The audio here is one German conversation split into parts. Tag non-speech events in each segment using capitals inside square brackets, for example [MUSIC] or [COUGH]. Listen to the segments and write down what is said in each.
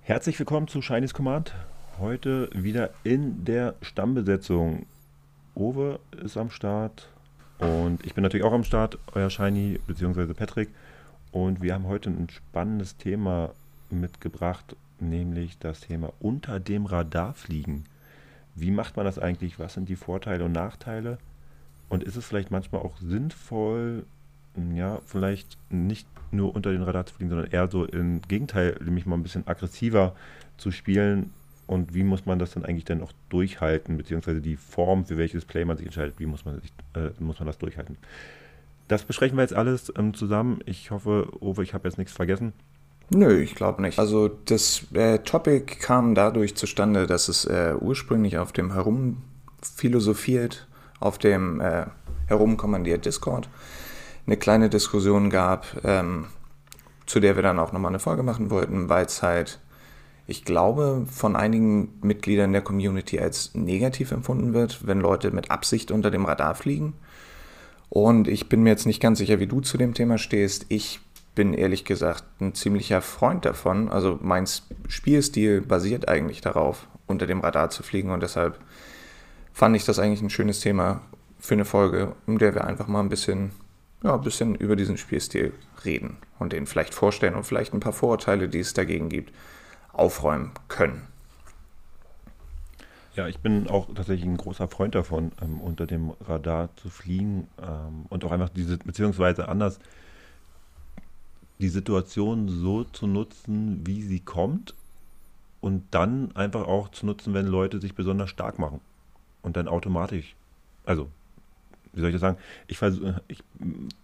Herzlich willkommen zu Shinies Command. Heute wieder in der Stammbesetzung. Owe ist am Start und ich bin natürlich auch am Start, euer Shiny bzw. Patrick. Und wir haben heute ein spannendes Thema mitgebracht, nämlich das Thema unter dem Radar fliegen. Wie macht man das eigentlich? Was sind die Vorteile und Nachteile? Und ist es vielleicht manchmal auch sinnvoll, ja, vielleicht nicht nur unter den Radar zu fliegen, sondern eher so im Gegenteil, nämlich mal ein bisschen aggressiver zu spielen. Und wie muss man das dann eigentlich dann auch durchhalten, beziehungsweise die Form, für welches Play man sich entscheidet, wie muss man, sich, äh, muss man das durchhalten? Das besprechen wir jetzt alles ähm, zusammen. Ich hoffe, Uwe, ich habe jetzt nichts vergessen. Nö, ich glaube nicht. Also das äh, Topic kam dadurch zustande, dass es äh, ursprünglich auf dem Herumphilosophiert, auf dem äh, Herumkommandiert Discord eine kleine Diskussion gab, ähm, zu der wir dann auch nochmal eine Folge machen wollten, weil es halt, ich glaube, von einigen Mitgliedern der Community als negativ empfunden wird, wenn Leute mit Absicht unter dem Radar fliegen. Und ich bin mir jetzt nicht ganz sicher, wie du zu dem Thema stehst. Ich bin ehrlich gesagt ein ziemlicher Freund davon. Also mein Spielstil basiert eigentlich darauf, unter dem Radar zu fliegen und deshalb fand ich das eigentlich ein schönes Thema für eine Folge, in der wir einfach mal ein bisschen ja, ein bisschen über diesen Spielstil reden und den vielleicht vorstellen und vielleicht ein paar Vorurteile, die es dagegen gibt, aufräumen können. Ja, ich bin auch tatsächlich ein großer Freund davon, ähm, unter dem Radar zu fliegen ähm, und auch einfach diese, beziehungsweise anders, die Situation so zu nutzen, wie sie kommt und dann einfach auch zu nutzen, wenn Leute sich besonders stark machen und dann automatisch, also wie soll ich das sagen? Ich, ich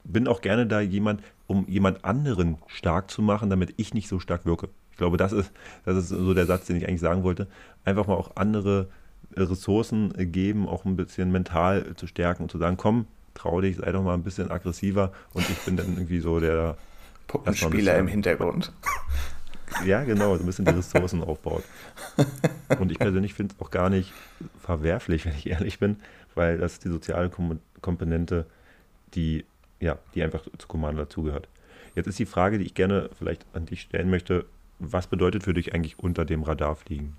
bin auch gerne da jemand, um jemand anderen stark zu machen, damit ich nicht so stark wirke. Ich glaube, das ist, das ist so der Satz, den ich eigentlich sagen wollte. Einfach mal auch andere Ressourcen geben, auch ein bisschen mental zu stärken und zu sagen, komm, trau dich, sei doch mal ein bisschen aggressiver und ich bin dann irgendwie so der Puppenspieler im Hintergrund. Ja, genau, so ein bisschen die Ressourcen aufbaut. Und ich persönlich finde es auch gar nicht verwerflich, wenn ich ehrlich bin, weil das die soziale Komponente, die, ja, die einfach zu Commander dazugehört. Jetzt ist die Frage, die ich gerne vielleicht an dich stellen möchte, was bedeutet für dich eigentlich unter dem Radar fliegen?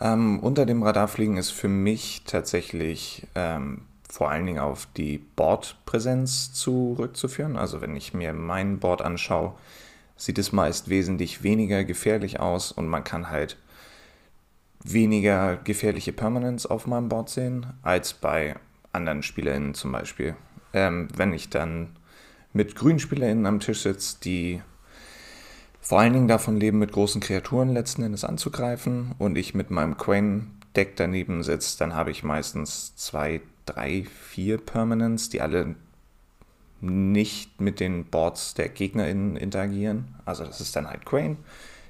Ähm, unter dem Radar fliegen ist für mich tatsächlich ähm, vor allen Dingen auf die Bordpräsenz zurückzuführen. Also wenn ich mir mein Board anschaue, sieht es meist wesentlich weniger gefährlich aus und man kann halt weniger gefährliche Permanents auf meinem Board sehen als bei anderen SpielerInnen zum Beispiel. Ähm, wenn ich dann mit grünen SpielerInnen am Tisch sitze, die vor allen Dingen davon leben, mit großen Kreaturen letzten Endes anzugreifen und ich mit meinem Quain-Deck daneben sitze, dann habe ich meistens zwei, drei, vier Permanents, die alle nicht mit den Boards der GegnerInnen interagieren. Also das ist dann halt Quain,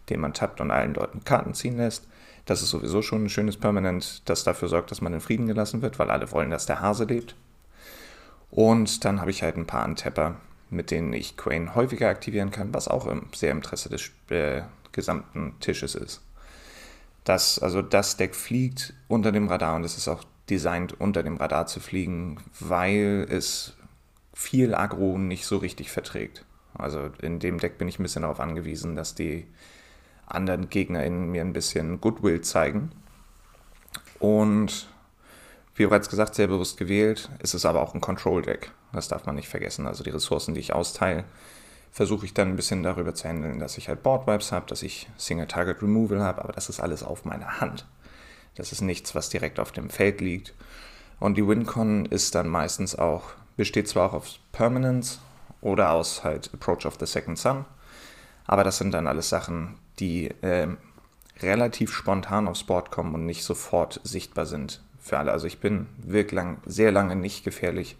den man tappt und allen Leuten Karten ziehen lässt. Das ist sowieso schon ein schönes Permanent, das dafür sorgt, dass man in Frieden gelassen wird, weil alle wollen, dass der Hase lebt. Und dann habe ich halt ein paar Untapper, mit denen ich Quain häufiger aktivieren kann, was auch im, sehr Interesse des äh, gesamten Tisches ist. Das, also das Deck fliegt unter dem Radar und es ist auch designt, unter dem Radar zu fliegen, weil es viel Agro nicht so richtig verträgt. Also in dem Deck bin ich ein bisschen darauf angewiesen, dass die anderen GegnerInnen mir ein bisschen Goodwill zeigen. Und wie bereits gesagt, sehr bewusst gewählt. Es ist aber auch ein Control-Deck. Das darf man nicht vergessen. Also die Ressourcen, die ich austeile, versuche ich dann ein bisschen darüber zu handeln, dass ich halt Board-Vibes habe, dass ich Single-Target-Removal habe, aber das ist alles auf meiner Hand. Das ist nichts, was direkt auf dem Feld liegt. Und die Wincon ist dann meistens auch, besteht zwar auch aus Permanence oder aus halt Approach of the Second Sun, aber das sind dann alles Sachen, die äh, relativ spontan aufs Board kommen und nicht sofort sichtbar sind für alle. Also ich bin wirklich lang, sehr lange nicht gefährlich,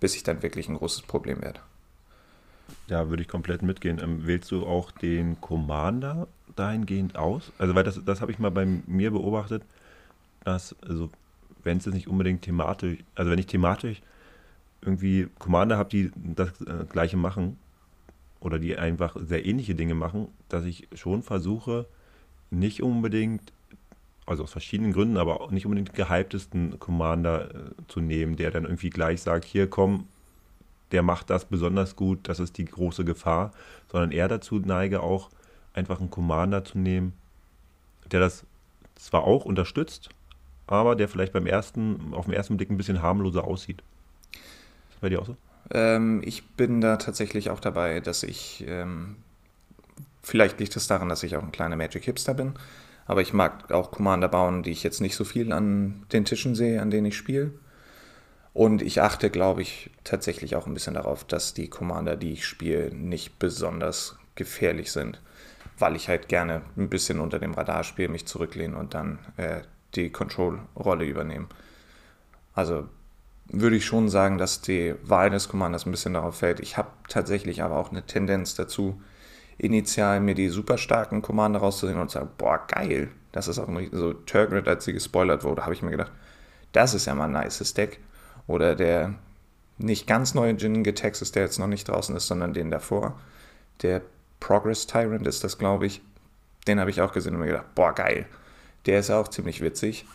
bis ich dann wirklich ein großes Problem werde. Ja, würde ich komplett mitgehen. Ähm, wählst du auch den Commander dahingehend aus? Also, weil das, das habe ich mal bei mir beobachtet, dass, also, wenn es jetzt nicht unbedingt thematisch, also wenn ich thematisch irgendwie Commander habe, die das äh, gleiche machen, oder die einfach sehr ähnliche Dinge machen, dass ich schon versuche, nicht unbedingt, also aus verschiedenen Gründen, aber auch nicht unbedingt gehyptesten Commander äh, zu nehmen, der dann irgendwie gleich sagt, hier komm, der macht das besonders gut, das ist die große Gefahr, sondern eher dazu neige auch einfach einen Commander zu nehmen, der das zwar auch unterstützt, aber der vielleicht beim ersten, auf den ersten Blick ein bisschen harmloser aussieht. Bei dir auch so? Ähm, ich bin da tatsächlich auch dabei, dass ich, ähm, vielleicht liegt es daran, dass ich auch ein kleiner Magic Hipster bin, aber ich mag auch Commander bauen, die ich jetzt nicht so viel an den Tischen sehe, an denen ich spiele. Und ich achte, glaube ich, tatsächlich auch ein bisschen darauf, dass die Commander, die ich spiele, nicht besonders gefährlich sind, weil ich halt gerne ein bisschen unter dem Radar spiele, mich zurücklehne und dann äh, die Control-Rolle übernehme. Also würde ich schon sagen, dass die Wahl des Commanders ein bisschen darauf fällt. Ich habe tatsächlich aber auch eine Tendenz dazu, initial mir die super starken Commander rauszunehmen und zu sagen, boah, geil, das ist auch so Turgrid, als sie gespoilert wurde, habe ich mir gedacht, das ist ja mal ein nices Deck. Oder der nicht ganz neue Jin Texas, der jetzt noch nicht draußen ist, sondern den davor. Der Progress Tyrant ist das, glaube ich. Den habe ich auch gesehen und mir gedacht, boah, geil. Der ist auch ziemlich witzig.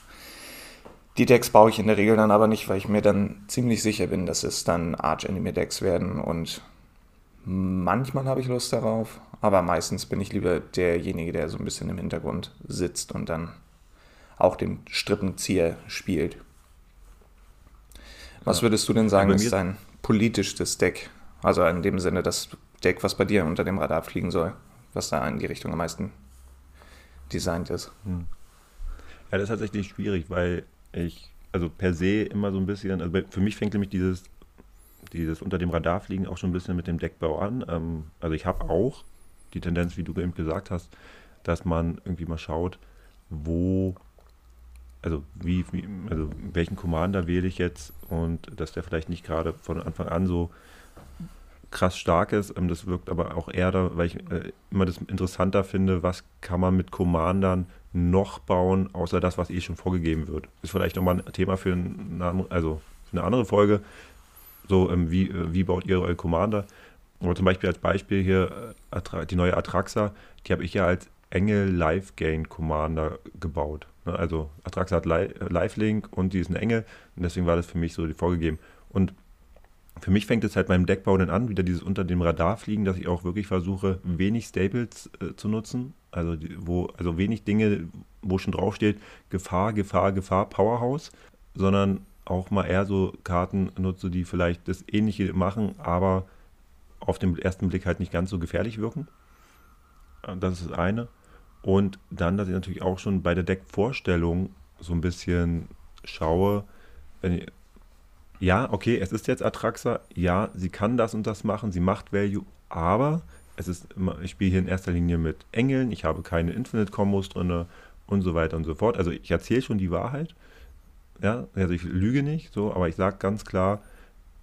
Die Decks baue ich in der Regel dann aber nicht, weil ich mir dann ziemlich sicher bin, dass es dann Arch-Enemy-Decks werden und manchmal habe ich Lust darauf, aber meistens bin ich lieber derjenige, der so ein bisschen im Hintergrund sitzt und dann auch den Strippenzieher spielt. Was würdest du denn sagen, ist dein politisches Deck? Also in dem Sinne das Deck, was bei dir unter dem Radar fliegen soll, was da in die Richtung am meisten designt ist. Hm. Ja, das ist tatsächlich schwierig, weil ich, also per se immer so ein bisschen, also für mich fängt nämlich dieses, dieses unter dem Radar fliegen auch schon ein bisschen mit dem Deckbau an. Ähm, also ich habe auch die Tendenz, wie du eben gesagt hast, dass man irgendwie mal schaut, wo, also wie, wie also welchen Commander wähle ich jetzt und dass der vielleicht nicht gerade von Anfang an so krass stark ist. Ähm, das wirkt aber auch eher da, weil ich äh, immer das interessanter finde, was kann man mit Commandern noch bauen, außer das, was eh schon vorgegeben wird. Ist vielleicht nochmal ein Thema für eine, also für eine andere Folge. So, ähm, wie, äh, wie baut ihr eure Commander? Aber zum Beispiel als Beispiel hier äh, die neue Atraxa, die habe ich ja als Engel Live Gain Commander gebaut. Ne? Also Atraxa hat Live Link und die ist ein Engel und deswegen war das für mich so vorgegeben. Und für mich fängt es halt beim Deckbau dann an, wieder dieses unter dem Radar fliegen, dass ich auch wirklich versuche, wenig Staples äh, zu nutzen. Also, wo, also wenig Dinge, wo schon draufsteht, Gefahr, Gefahr, Gefahr, Powerhouse, sondern auch mal eher so Karten nutze, die vielleicht das Ähnliche machen, aber auf den ersten Blick halt nicht ganz so gefährlich wirken. Das ist das eine. Und dann, dass ich natürlich auch schon bei der Deckvorstellung so ein bisschen schaue, wenn ich, ja, okay, es ist jetzt Atraxa, ja, sie kann das und das machen, sie macht Value, aber es ist immer, ich spiele hier in erster Linie mit Engeln, ich habe keine Infinite-Kombos drin und so weiter und so fort. Also ich erzähle schon die Wahrheit. Ja, also ich lüge nicht, so, aber ich sage ganz klar,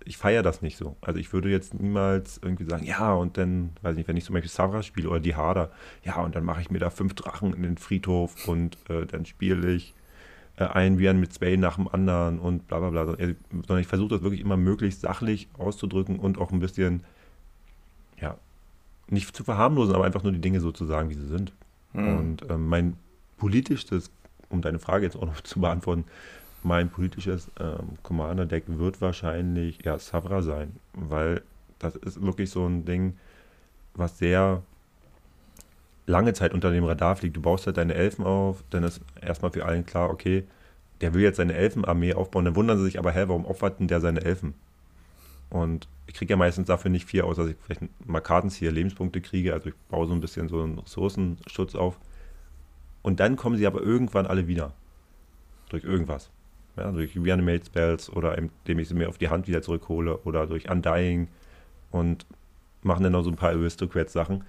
ich feiere das nicht so. Also ich würde jetzt niemals irgendwie sagen, ja, und dann, weiß nicht, wenn ich zum Beispiel Savra spiele oder die Hader, ja, und dann mache ich mir da fünf Drachen in den Friedhof und äh, dann spiele ich äh, ein Viren mit zwei nach dem anderen und bla bla bla. Sondern ich versuche das wirklich immer möglichst sachlich auszudrücken und auch ein bisschen, ja, nicht zu verharmlosen, aber einfach nur die Dinge so zu sagen, wie sie sind. Mhm. Und ähm, mein politisches, um deine Frage jetzt auch noch [LAUGHS] zu beantworten, mein politisches ähm, Commander-Deck wird wahrscheinlich ja Savra sein, weil das ist wirklich so ein Ding, was sehr lange Zeit unter dem Radar fliegt. Du baust halt deine Elfen auf, dann ist erstmal für allen klar, okay, der will jetzt seine Elfenarmee aufbauen. Dann wundern sie sich aber, hä, warum opfert denn der seine Elfen? Und ich kriege ja meistens dafür nicht viel, außer dass ich vielleicht mal Kartenzieher, Lebenspunkte kriege. Also ich baue so ein bisschen so einen Ressourcenschutz auf. Und dann kommen sie aber irgendwann alle wieder. Durch irgendwas. Ja, durch Reanimate Spells oder indem ich sie mir auf die Hand wieder zurückhole oder durch Undying und machen dann noch so ein paar Aristocrat-Sachen.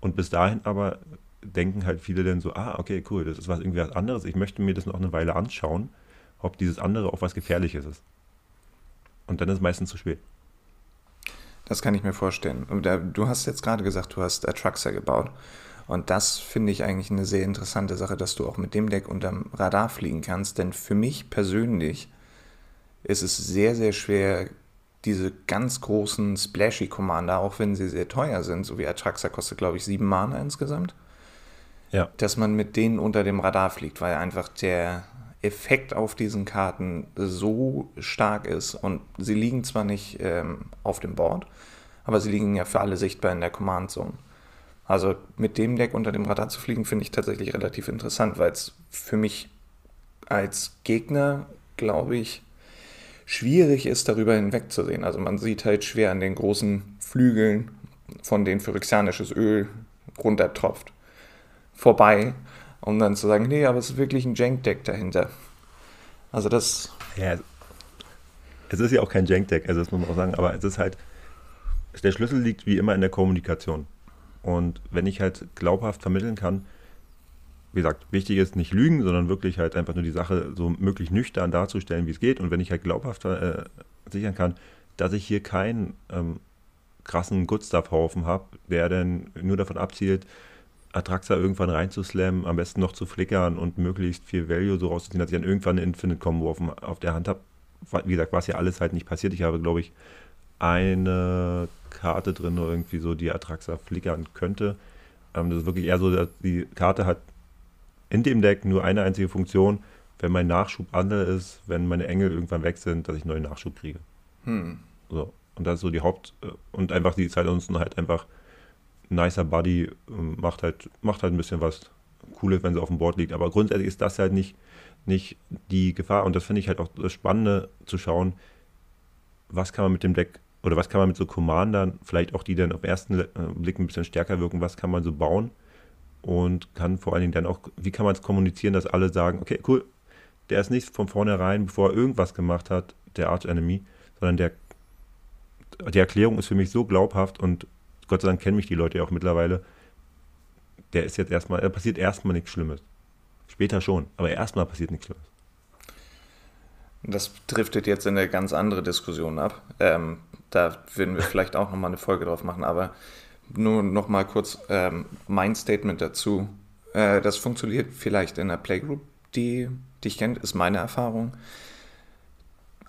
Und bis dahin aber denken halt viele dann so, ah, okay, cool, das ist was irgendwie was anderes. Ich möchte mir das noch eine Weile anschauen, ob dieses andere auch was Gefährliches ist. Und dann ist es meistens zu spät. Das kann ich mir vorstellen. Du hast jetzt gerade gesagt, du hast Truxer gebaut. Und das finde ich eigentlich eine sehr interessante Sache, dass du auch mit dem Deck unterm Radar fliegen kannst. Denn für mich persönlich ist es sehr, sehr schwer, diese ganz großen Splashy Commander, auch wenn sie sehr teuer sind, so wie Atraxa kostet, glaube ich, sieben Mana insgesamt, ja. dass man mit denen unter dem Radar fliegt, weil einfach der Effekt auf diesen Karten so stark ist. Und sie liegen zwar nicht ähm, auf dem Board, aber sie liegen ja für alle sichtbar in der Command Zone. Also mit dem Deck unter dem Radar zu fliegen, finde ich tatsächlich relativ interessant, weil es für mich als Gegner, glaube ich, schwierig ist, darüber hinwegzusehen. Also man sieht halt schwer an den großen Flügeln, von denen phyrexianisches Öl runtertropft, vorbei, um dann zu sagen, nee, aber es ist wirklich ein Jank-Deck dahinter. Also das... Ja, es ist ja auch kein Jank-Deck, also das muss man auch sagen, aber es ist halt, der Schlüssel liegt wie immer in der Kommunikation. Und wenn ich halt glaubhaft vermitteln kann, wie gesagt, wichtig ist nicht lügen, sondern wirklich halt einfach nur die Sache so möglich nüchtern darzustellen, wie es geht. Und wenn ich halt glaubhaft äh, sichern kann, dass ich hier keinen ähm, krassen Good-Stuff-Haufen habe, der dann nur davon abzielt, Atraxa irgendwann reinzuslammen, am besten noch zu flickern und möglichst viel Value so rauszuziehen, dass ich dann irgendwann eine Infinite-Combo auf, auf der Hand habe. Wie gesagt, was ja alles halt nicht passiert. Ich habe, glaube ich, eine Karte drin, irgendwie so, die Atraxa flickern könnte. Ähm, das ist wirklich eher so, dass die Karte hat in dem Deck nur eine einzige Funktion, wenn mein Nachschub andere ist, wenn meine Engel irgendwann weg sind, dass ich neuen Nachschub kriege. Hm. So. Und das ist so die Haupt- äh, und einfach die Zeit uns halt einfach nicer Buddy, ähm, macht halt, macht halt ein bisschen was Cooles, wenn sie auf dem Board liegt. Aber grundsätzlich ist das halt nicht, nicht die Gefahr. Und das finde ich halt auch das Spannende zu schauen, was kann man mit dem Deck oder was kann man mit so Commandern, vielleicht auch die dann auf den ersten äh, Blick ein bisschen stärker wirken, was kann man so bauen und kann vor allen Dingen dann auch, wie kann man es kommunizieren, dass alle sagen, okay, cool, der ist nicht von vornherein, bevor er irgendwas gemacht hat, der Arch Enemy, sondern der, die Erklärung ist für mich so glaubhaft und Gott sei Dank kennen mich die Leute ja auch mittlerweile. Der ist jetzt erstmal, da passiert erstmal nichts Schlimmes. Später schon, aber erstmal passiert nichts Schlimmes. Das driftet jetzt in eine ganz andere Diskussion ab. Ähm, da würden wir vielleicht auch nochmal eine Folge drauf machen, aber nur noch mal kurz ähm, mein Statement dazu. Äh, das funktioniert vielleicht in einer Playgroup, die dich kennt, ist meine Erfahrung.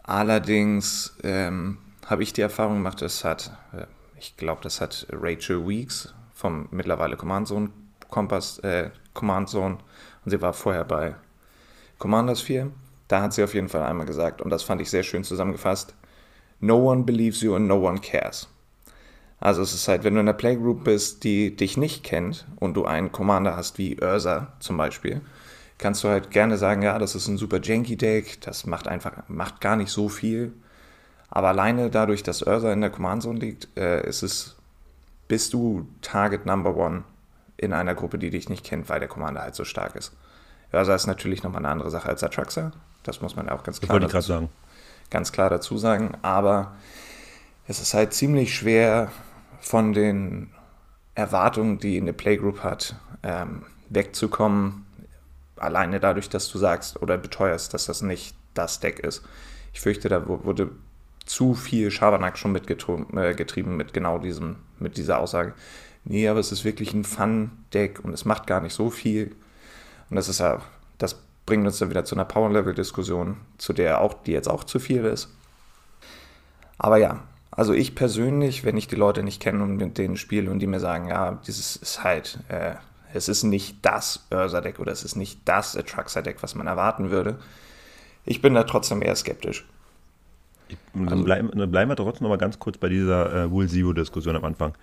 Allerdings ähm, habe ich die Erfahrung gemacht, das hat, äh, ich glaube, das hat Rachel Weeks vom mittlerweile Command Zone Kompass, äh, Command Zone und sie war vorher bei Commanders 4. Da hat sie auf jeden Fall einmal gesagt, und das fand ich sehr schön zusammengefasst: No one believes you and no one cares. Also es ist halt, wenn du in einer Playgroup bist, die dich nicht kennt und du einen Commander hast wie Ursa zum Beispiel, kannst du halt gerne sagen, ja, das ist ein super janky Deck, das macht einfach, macht gar nicht so viel. Aber alleine dadurch, dass Ursa in der Command Zone liegt, äh, ist es, bist du Target Number One in einer Gruppe, die dich nicht kennt, weil der Commander halt so stark ist. Ursa ist natürlich nochmal eine andere Sache als Atraxa. Das muss man ja auch ganz klar, dazu, sagen. ganz klar dazu sagen. Aber es ist halt ziemlich schwer, von den Erwartungen, die eine Playgroup hat, ähm, wegzukommen. Alleine dadurch, dass du sagst oder beteuerst, dass das nicht das Deck ist. Ich fürchte, da wurde zu viel Schabernack schon mitgetrieben äh, mit genau diesem, mit dieser Aussage. Nee, aber es ist wirklich ein Fun-Deck und es macht gar nicht so viel. Und das ist ja, das bringt uns dann wieder zu einer Power-Level-Diskussion, zu der auch, die jetzt auch zu viel ist. Aber ja, also ich persönlich, wenn ich die Leute nicht kenne und mit denen spiele und die mir sagen, ja, dieses ist halt, äh, es ist nicht das Ursa-Deck oder es ist nicht das Atraxa-Deck, was man erwarten würde, ich bin da trotzdem eher skeptisch. Dann, also, bleiben, dann bleiben wir trotzdem noch mal ganz kurz bei dieser äh, Wool Zero-Diskussion am Anfang.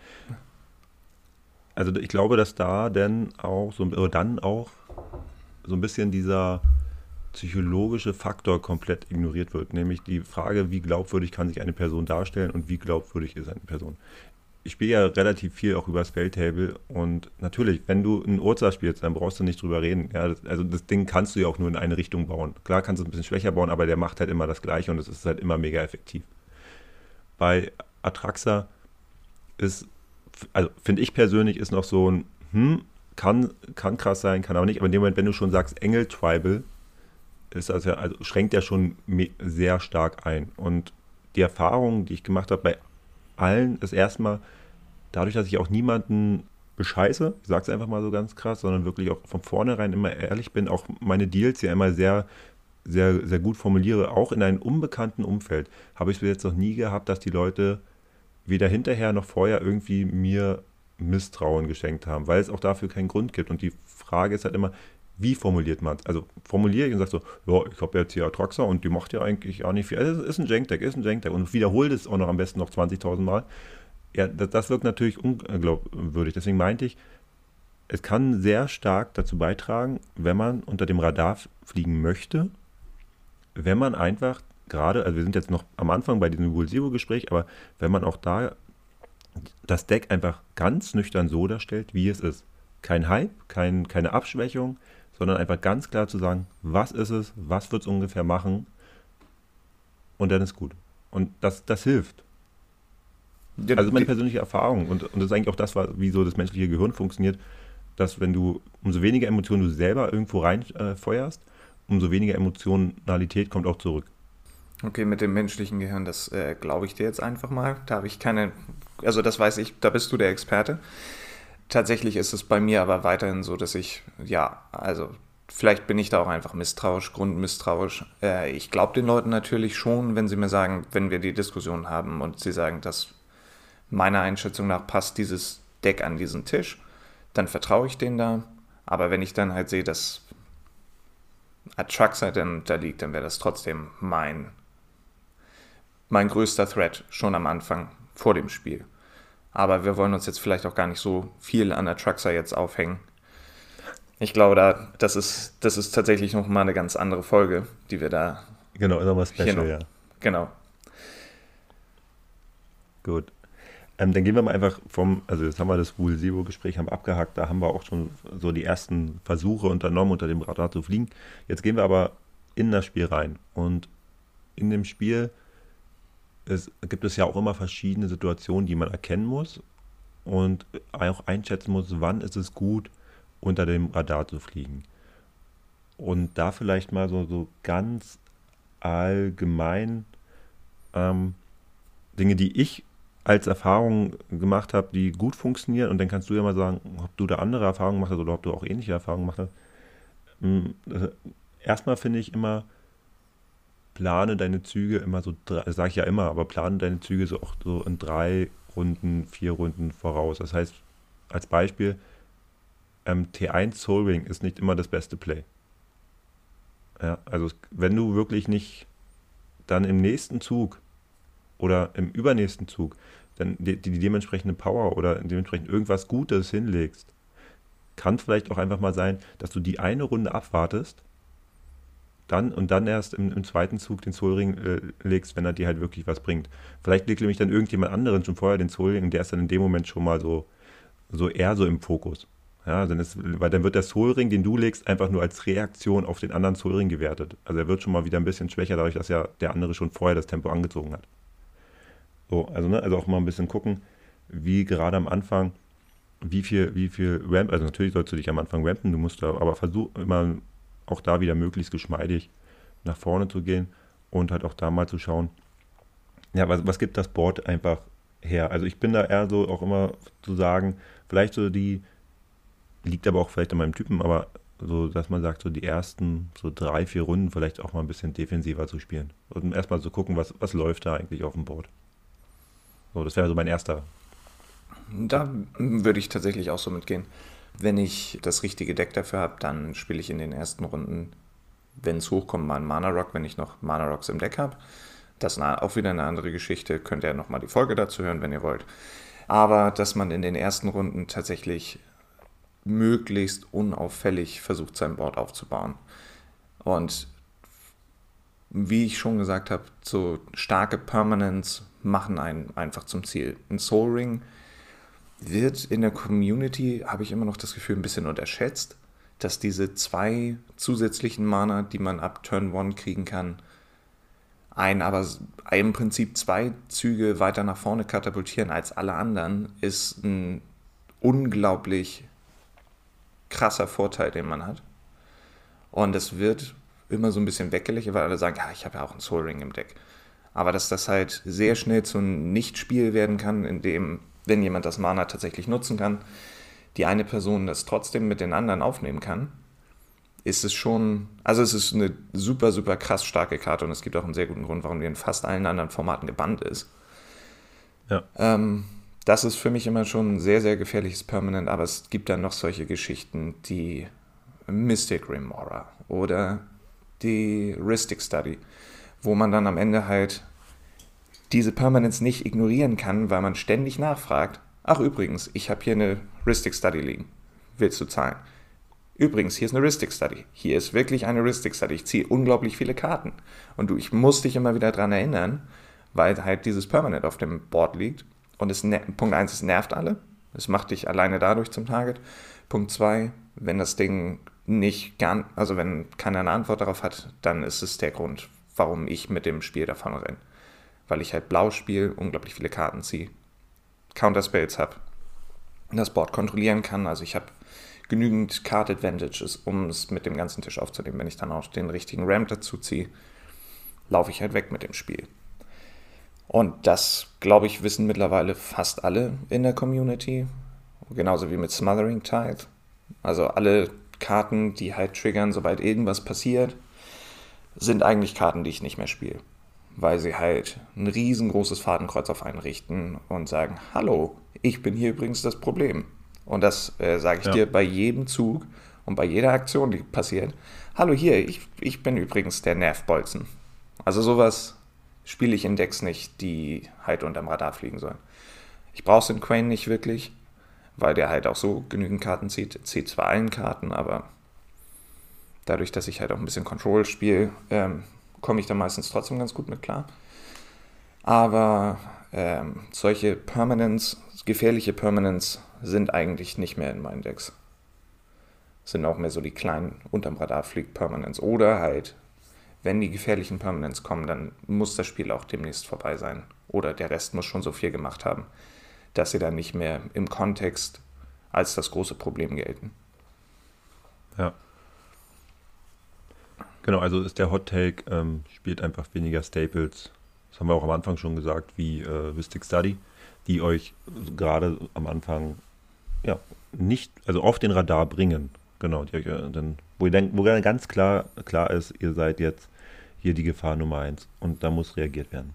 Also ich glaube, dass da denn auch so, oder dann auch so ein bisschen dieser psychologische Faktor komplett ignoriert wird, nämlich die Frage, wie glaubwürdig kann sich eine Person darstellen und wie glaubwürdig ist eine Person. Ich spiele ja relativ viel auch über das Feldtable und natürlich, wenn du ein Urza spielst, dann brauchst du nicht drüber reden. Ja, das, also das Ding kannst du ja auch nur in eine Richtung bauen. Klar kannst du es ein bisschen schwächer bauen, aber der macht halt immer das Gleiche und es ist halt immer mega effektiv. Bei Atraxa ist, also finde ich persönlich, ist noch so ein, hm, kann, kann krass sein, kann aber nicht. Aber in dem Moment, wenn du schon sagst, Engel Tribal, ist das ja, also schränkt ja schon sehr stark ein. Und die Erfahrung, die ich gemacht habe bei allen, ist erstmal dadurch, dass ich auch niemanden bescheiße, ich sage es einfach mal so ganz krass, sondern wirklich auch von vornherein immer ehrlich bin, auch meine Deals ja immer sehr, sehr, sehr gut formuliere, auch in einem unbekannten Umfeld, habe ich es bis jetzt noch nie gehabt, dass die Leute weder hinterher noch vorher irgendwie mir Misstrauen geschenkt haben, weil es auch dafür keinen Grund gibt. Und die Frage ist halt immer, wie formuliert man es? Also formuliere ich und sage so, ja, ich habe jetzt hier Atraxa und die macht ja eigentlich auch nicht viel. Also es ist ein Jank-Deck, ist ein Jank-Deck und wiederholt es auch noch am besten noch 20.000 Mal. Ja, das, das wirkt natürlich unglaubwürdig. Deswegen meinte ich, es kann sehr stark dazu beitragen, wenn man unter dem Radar fliegen möchte, wenn man einfach gerade, also wir sind jetzt noch am Anfang bei diesem Rule Zero Gespräch, aber wenn man auch da das Deck einfach ganz nüchtern so darstellt, wie es ist. Kein Hype, kein, keine Abschwächung, sondern einfach ganz klar zu sagen, was ist es, was wird es ungefähr machen und dann ist gut. Und das, das hilft. Also meine persönliche Erfahrung und, und das ist eigentlich auch das, wie so das menschliche Gehirn funktioniert, dass wenn du, umso weniger Emotionen du selber irgendwo reinfeuerst, äh, umso weniger Emotionalität kommt auch zurück. Okay, mit dem menschlichen Gehirn, das äh, glaube ich dir jetzt einfach mal. Da habe ich keine, also das weiß ich, da bist du der Experte. Tatsächlich ist es bei mir aber weiterhin so, dass ich, ja, also vielleicht bin ich da auch einfach misstrauisch, grundmisstrauisch. Äh, ich glaube den Leuten natürlich schon, wenn sie mir sagen, wenn wir die Diskussion haben und sie sagen, dass meiner Einschätzung nach passt dieses Deck an diesen Tisch, dann vertraue ich denen da. Aber wenn ich dann halt sehe, dass Atraxa dann da liegt, dann wäre das trotzdem mein, mein größter Threat schon am Anfang vor dem Spiel. Aber wir wollen uns jetzt vielleicht auch gar nicht so viel an Atraxa jetzt aufhängen. Ich glaube, da, das, ist, das ist tatsächlich noch mal eine ganz andere Folge, die wir da. Genau, nochmal Special, noch, ja. Genau. Gut. Ähm, dann gehen wir mal einfach vom, also jetzt haben wir das Rule Zero Gespräch haben abgehakt, da haben wir auch schon so die ersten Versuche unternommen, unter dem Radar zu fliegen. Jetzt gehen wir aber in das Spiel rein. Und in dem Spiel es, gibt es ja auch immer verschiedene Situationen, die man erkennen muss und auch einschätzen muss, wann ist es gut, unter dem Radar zu fliegen. Und da vielleicht mal so, so ganz allgemein ähm, Dinge, die ich als Erfahrung gemacht habe, die gut funktionieren. Und dann kannst du ja mal sagen, ob du da andere Erfahrungen gemacht hast oder ob du auch ähnliche Erfahrungen gemacht hast. Hm, äh, erstmal finde ich immer, plane deine Züge immer so, sage ich ja immer, aber plane deine Züge so auch so in drei Runden, vier Runden voraus. Das heißt, als Beispiel, ähm, T1 Soul Ring ist nicht immer das beste Play. Ja, also wenn du wirklich nicht dann im nächsten Zug oder im übernächsten Zug dann die, die dementsprechende Power oder dementsprechend irgendwas Gutes hinlegst, kann vielleicht auch einfach mal sein, dass du die eine Runde abwartest dann und dann erst im, im zweiten Zug den Soulring äh, legst, wenn er dir halt wirklich was bringt. Vielleicht legt nämlich dann irgendjemand anderen schon vorher den Soulring und der ist dann in dem Moment schon mal so, so eher so im Fokus. Ja, dann ist, weil dann wird der Soulring, den du legst, einfach nur als Reaktion auf den anderen Soulring gewertet. Also er wird schon mal wieder ein bisschen schwächer, dadurch, dass ja der andere schon vorher das Tempo angezogen hat. So, also, ne, also auch mal ein bisschen gucken, wie gerade am Anfang, wie viel, wie viel Ramp, also natürlich sollst du dich am Anfang rampen, du musst da, aber versuch immer auch da wieder möglichst geschmeidig nach vorne zu gehen und halt auch da mal zu schauen, ja, was, was gibt das Board einfach her? Also ich bin da eher so auch immer zu sagen, vielleicht so die, liegt aber auch vielleicht an meinem Typen, aber so, dass man sagt, so die ersten so drei, vier Runden vielleicht auch mal ein bisschen defensiver zu spielen. Und erstmal zu gucken, was, was läuft da eigentlich auf dem Board. So, das wäre so mein erster. Da würde ich tatsächlich auch so mitgehen. Wenn ich das richtige Deck dafür habe, dann spiele ich in den ersten Runden, wenn es hochkommt, mal einen Mana Rock, wenn ich noch Mana Rocks im Deck habe. Das ist auch wieder eine andere Geschichte. Könnt ihr nochmal die Folge dazu hören, wenn ihr wollt. Aber dass man in den ersten Runden tatsächlich möglichst unauffällig versucht, sein Board aufzubauen. Und wie ich schon gesagt habe, so starke Permanents machen einen einfach zum Ziel. Ein Soul Ring wird in der Community, habe ich immer noch das Gefühl, ein bisschen unterschätzt, dass diese zwei zusätzlichen Mana, die man ab Turn 1 kriegen kann, ein aber im Prinzip zwei Züge weiter nach vorne katapultieren als alle anderen, ist ein unglaublich krasser Vorteil, den man hat. Und es wird immer so ein bisschen weggelächelt, weil alle sagen, ja, ich habe ja auch einen Soul Ring im Deck. Aber dass das halt sehr schnell zu einem Nichtspiel werden kann, in dem wenn jemand das Mana tatsächlich nutzen kann, die eine Person das trotzdem mit den anderen aufnehmen kann, ist es schon, also es ist eine super, super krass starke Karte und es gibt auch einen sehr guten Grund, warum die in fast allen anderen Formaten gebannt ist. Ja. Ähm, das ist für mich immer schon ein sehr, sehr gefährliches Permanent, aber es gibt dann noch solche Geschichten, die Mystic Remora oder die Ristic Study, wo man dann am Ende halt diese Permanence nicht ignorieren kann, weil man ständig nachfragt, ach übrigens, ich habe hier eine Ristic Study liegen, willst du zahlen? Übrigens, hier ist eine Ristic Study. Hier ist wirklich eine Ristic Study. Ich ziehe unglaublich viele Karten. Und du, ich muss dich immer wieder daran erinnern, weil halt dieses Permanent auf dem Board liegt. Und es, Punkt 1, es nervt alle. Es macht dich alleine dadurch zum Target. Punkt 2, wenn das Ding nicht gern, also wenn keiner eine Antwort darauf hat, dann ist es der Grund, warum ich mit dem Spiel davon renne. Weil ich halt blau spiele, unglaublich viele Karten ziehe, Counterspells habe, das Board kontrollieren kann. Also ich habe genügend Card Advantages, um es mit dem ganzen Tisch aufzunehmen. Wenn ich dann auch den richtigen Ramp dazu ziehe, laufe ich halt weg mit dem Spiel. Und das, glaube ich, wissen mittlerweile fast alle in der Community. Genauso wie mit Smothering Tide. Also alle Karten, die halt triggern, sobald irgendwas passiert, sind eigentlich Karten, die ich nicht mehr spiele. Weil sie halt ein riesengroßes Fadenkreuz auf einen richten und sagen, hallo, ich bin hier übrigens das Problem. Und das äh, sage ich ja. dir bei jedem Zug und bei jeder Aktion, die passiert. Hallo hier, ich, ich bin übrigens der Nervbolzen. Also sowas spiele ich in Decks nicht, die halt unterm Radar fliegen sollen. Ich brauche in Quane nicht wirklich, weil der halt auch so genügend Karten zieht. Zieht zwar allen Karten, aber dadurch, dass ich halt auch ein bisschen Control spiele, ähm, komme ich da meistens trotzdem ganz gut mit klar. Aber ähm, solche Permanents, gefährliche Permanents sind eigentlich nicht mehr in meinen Decks. Sind auch mehr so die kleinen unterm Radar fliegt Permanents. Oder halt, wenn die gefährlichen Permanents kommen, dann muss das Spiel auch demnächst vorbei sein. Oder der Rest muss schon so viel gemacht haben, dass sie dann nicht mehr im Kontext als das große Problem gelten. Ja. Genau, also ist der Hot Take, ähm, spielt einfach weniger Staples. Das haben wir auch am Anfang schon gesagt, wie äh, Mystic Study, die euch gerade am Anfang ja, nicht, also auf den Radar bringen. Genau, die, dann, wo, ihr denkt, wo dann ganz klar, klar ist, ihr seid jetzt hier die Gefahr Nummer eins und da muss reagiert werden.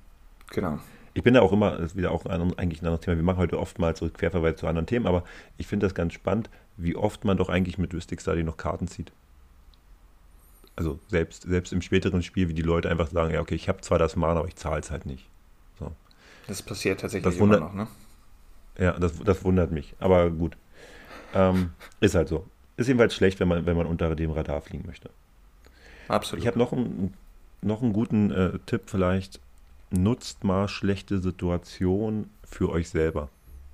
Genau. Ich bin da auch immer, das ist wieder auch ein, eigentlich ein anderes Thema. Wir machen heute oftmals so Querverweis zu anderen Themen, aber ich finde das ganz spannend, wie oft man doch eigentlich mit Mystic Study noch Karten zieht. Also selbst, selbst im späteren Spiel, wie die Leute einfach sagen, ja, okay, ich habe zwar das Mana, aber ich zahle es halt nicht. So. Das passiert tatsächlich das wundert, immer noch, ne? Ja, das, das wundert mich. Aber gut. Ähm, ist halt so. Ist jedenfalls schlecht, wenn man, wenn man unter dem Radar fliegen möchte. Absolut. Ich habe noch, ein, noch einen guten äh, Tipp vielleicht. Nutzt mal schlechte Situationen für euch selber.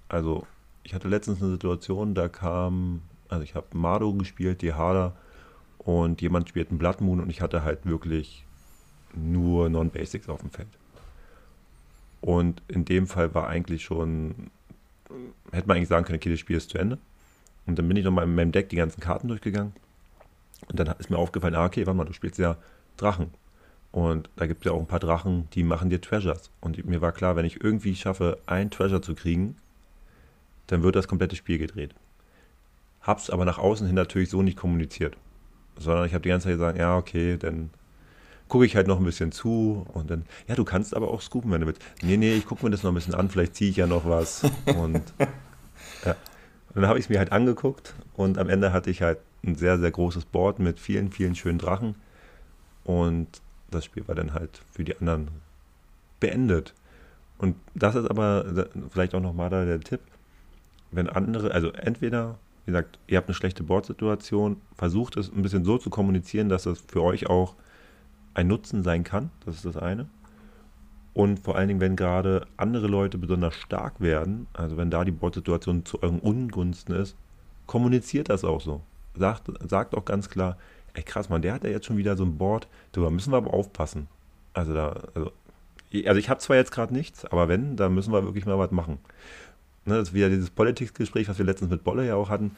Also, ich hatte letztens eine Situation, da kam, also ich habe Mardo gespielt, die Hader, und jemand spielt einen Blood Moon und ich hatte halt wirklich nur Non-Basics auf dem Feld. Und in dem Fall war eigentlich schon hätte man eigentlich sagen können, okay, das Spiel ist zu Ende. Und dann bin ich nochmal in meinem Deck die ganzen Karten durchgegangen. Und dann ist mir aufgefallen, ah, okay, warte mal, du spielst ja Drachen. Und da gibt es ja auch ein paar Drachen, die machen dir Treasures. Und mir war klar, wenn ich irgendwie schaffe, ein Treasure zu kriegen, dann wird das komplette Spiel gedreht. Hab's aber nach außen hin natürlich so nicht kommuniziert. Sondern ich habe die ganze Zeit gesagt, ja, okay, dann gucke ich halt noch ein bisschen zu und dann, ja, du kannst aber auch scoopen, wenn du willst. Nee, nee, ich gucke mir das noch ein bisschen an, vielleicht ziehe ich ja noch was. Und, [LAUGHS] ja. und dann habe ich es mir halt angeguckt und am Ende hatte ich halt ein sehr, sehr großes Board mit vielen, vielen schönen Drachen. Und das Spiel war dann halt für die anderen beendet. Und das ist aber vielleicht auch nochmal da der Tipp, wenn andere, also entweder, wie gesagt, ihr habt eine schlechte Boardsituation, versucht es ein bisschen so zu kommunizieren, dass es für euch auch ein Nutzen sein kann. Das ist das eine. Und vor allen Dingen, wenn gerade andere Leute besonders stark werden, also wenn da die Bordsituation zu euren Ungunsten ist, kommuniziert das auch so. Sagt, sagt auch ganz klar, ey krass, man, der hat ja jetzt schon wieder so ein Board, da müssen wir aber aufpassen. Also da, also, also ich habe zwar jetzt gerade nichts, aber wenn, dann müssen wir wirklich mal was machen. Ne, das ist wieder dieses Politics-Gespräch, was wir letztens mit Bolle ja auch hatten.